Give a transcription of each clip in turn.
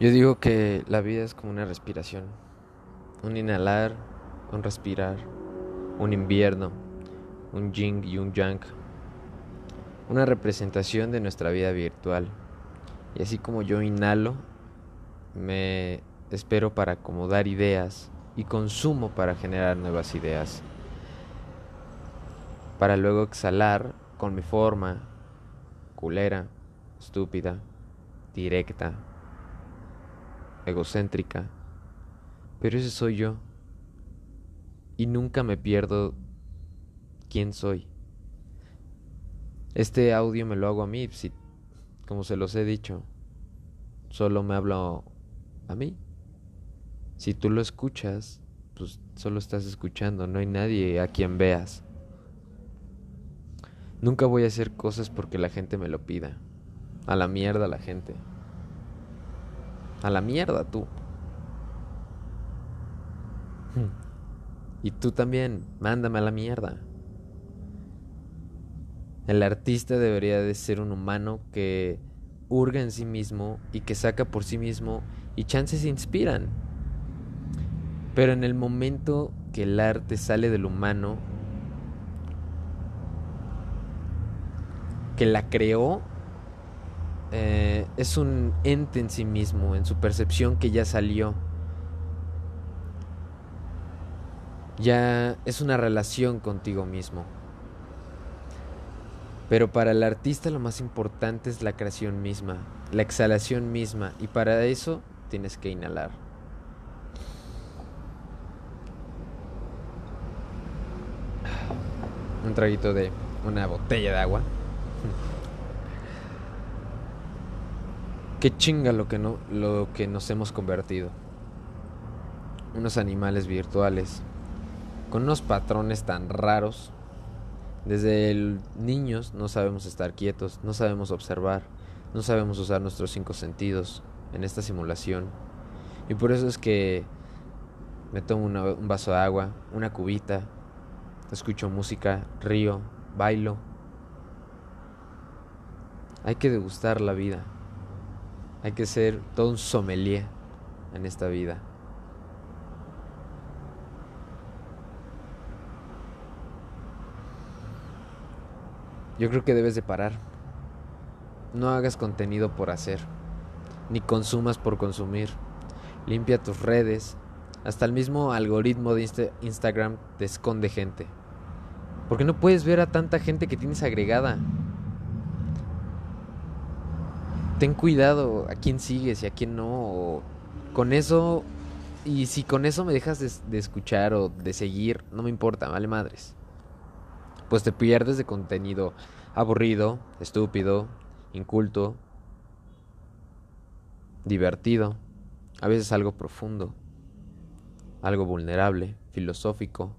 Yo digo que la vida es como una respiración. Un inhalar, un respirar, un invierno, un yin y un yang. Una representación de nuestra vida virtual. Y así como yo inhalo, me espero para acomodar ideas y consumo para generar nuevas ideas. Para luego exhalar con mi forma culera, estúpida, directa, egocéntrica. Pero ese soy yo. Y nunca me pierdo quién soy. Este audio me lo hago a mí, si, como se los he dicho. Solo me hablo a mí. Si tú lo escuchas, pues solo estás escuchando, no hay nadie a quien veas. Nunca voy a hacer cosas porque la gente me lo pida. A la mierda la gente. A la mierda tú. Y tú también, mándame a la mierda. El artista debería de ser un humano que hurga en sí mismo y que saca por sí mismo y chances inspiran. Pero en el momento que el arte sale del humano, que la creó, eh, es un ente en sí mismo, en su percepción que ya salió. Ya es una relación contigo mismo. Pero para el artista lo más importante es la creación misma, la exhalación misma, y para eso tienes que inhalar. Un traguito de una botella de agua. Qué chinga lo que, no, lo que nos hemos convertido. Unos animales virtuales, con unos patrones tan raros. Desde niños no sabemos estar quietos, no sabemos observar, no sabemos usar nuestros cinco sentidos en esta simulación. Y por eso es que me tomo un vaso de agua, una cubita, escucho música, río, bailo. Hay que degustar la vida. Hay que ser todo un sommelier en esta vida. Yo creo que debes de parar. No hagas contenido por hacer, ni consumas por consumir. Limpia tus redes. Hasta el mismo algoritmo de Instagram te esconde gente. Porque no puedes ver a tanta gente que tienes agregada ten cuidado a quién sigues y a quién no. con eso, y si con eso me dejas de, escuchar o de seguir, no me importa, vale madres. Pues te pierdes de contenido aburrido, estúpido, inculto, divertido, a veces algo profundo, algo vulnerable, filosófico.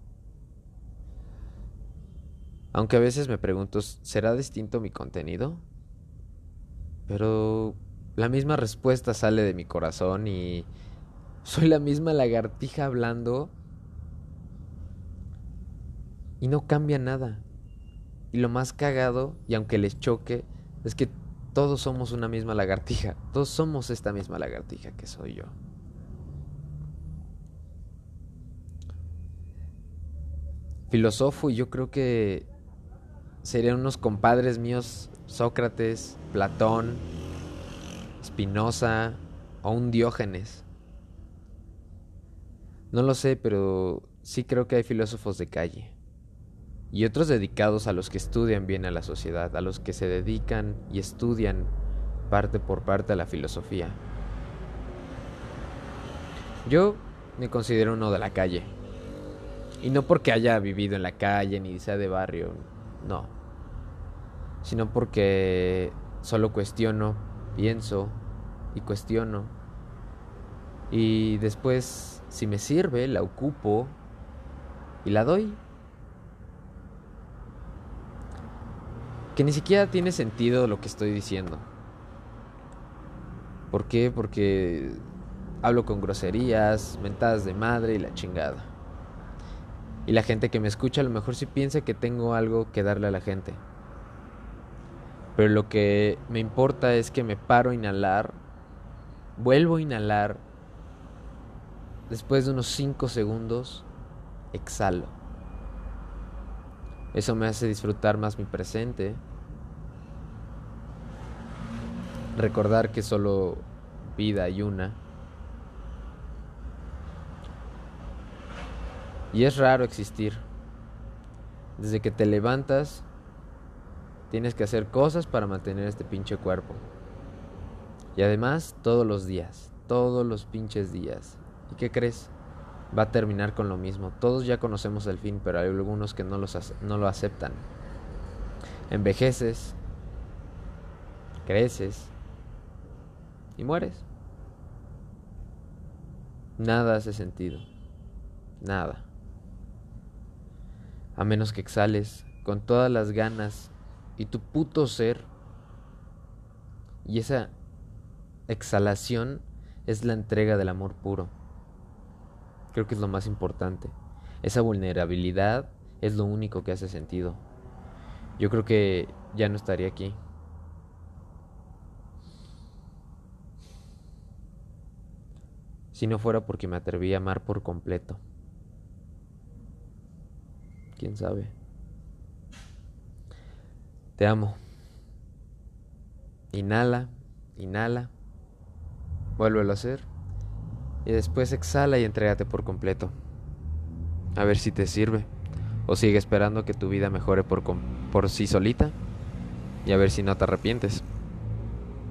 Aunque a veces me pregunto, ¿será distinto mi contenido? Pero la misma respuesta sale de mi corazón y soy la misma lagartija hablando y no cambia nada. Y lo más cagado, y aunque les choque, es que todos somos una misma lagartija. Todos somos esta misma lagartija que soy yo. Filósofo y yo creo que serían unos compadres míos Sócrates, Platón, Spinoza o un Diógenes. No lo sé, pero sí creo que hay filósofos de calle. Y otros dedicados a los que estudian bien a la sociedad, a los que se dedican y estudian parte por parte a la filosofía. Yo me considero uno de la calle. Y no porque haya vivido en la calle ni sea de barrio, no sino porque solo cuestiono, pienso y cuestiono. Y después, si me sirve, la ocupo y la doy. Que ni siquiera tiene sentido lo que estoy diciendo. ¿Por qué? Porque hablo con groserías, mentadas de madre y la chingada. Y la gente que me escucha a lo mejor sí piensa que tengo algo que darle a la gente. Pero lo que me importa es que me paro a inhalar Vuelvo a inhalar. Después de unos 5 segundos, exhalo. Eso me hace disfrutar más mi presente. Recordar que solo vida hay una. Y es raro existir. Desde que te levantas, tienes que hacer cosas para mantener este pinche cuerpo. Y además, todos los días, todos los pinches días. ¿Y qué crees? Va a terminar con lo mismo. Todos ya conocemos el fin, pero hay algunos que no, los no lo aceptan. Envejeces, creces y mueres. Nada hace sentido. Nada a menos que exhales con todas las ganas y tu puto ser. Y esa exhalación es la entrega del amor puro. Creo que es lo más importante. Esa vulnerabilidad es lo único que hace sentido. Yo creo que ya no estaría aquí. Si no fuera porque me atreví a amar por completo quién sabe. Te amo. Inhala, inhala, vuélvelo a hacer. Y después exhala y entrégate por completo. A ver si te sirve. O sigue esperando que tu vida mejore por, por sí solita. Y a ver si no te arrepientes.